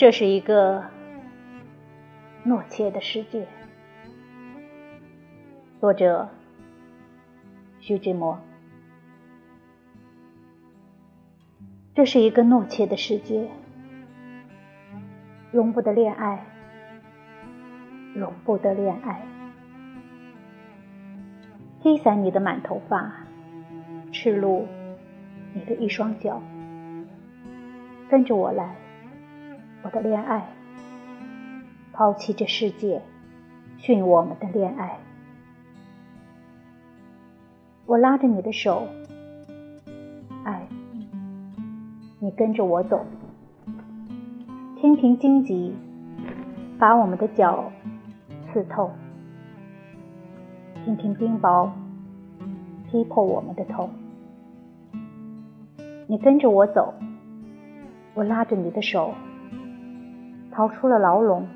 这是一个懦怯的世界。作者：徐志摩。这是一个懦怯的世界，容不得恋爱，容不得恋爱。披散你的满头发，赤露你的一双脚，跟着我来。我的恋爱，抛弃这世界，训我们的恋爱。我拉着你的手，爱，你跟着我走。天平荆棘，把我们的脚刺透；天平冰雹，劈破我们的头。你跟着我走，我拉着你的手。逃出了牢笼，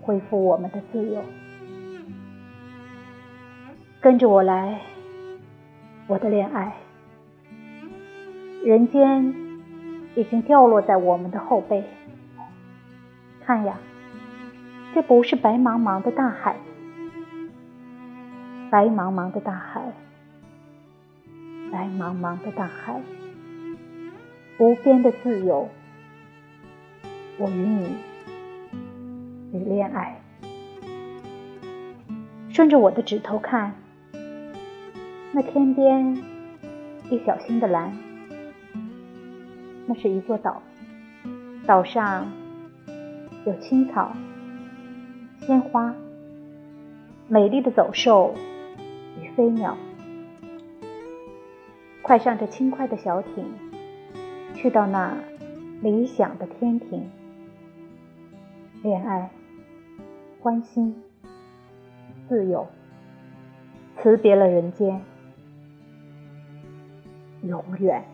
恢复我们的自由。跟着我来，我的恋爱。人间已经掉落在我们的后背。看呀，这不是白茫茫的大海，白茫茫的大海，白茫茫的大海，无边的自由。我与你与恋爱，顺着我的指头看，那天边一小星的蓝，那是一座岛，岛上有青草、鲜花、美丽的走兽与飞鸟。快上这轻快的小艇，去到那理想的天庭。恋爱，欢欣，自由，辞别了人间，永远。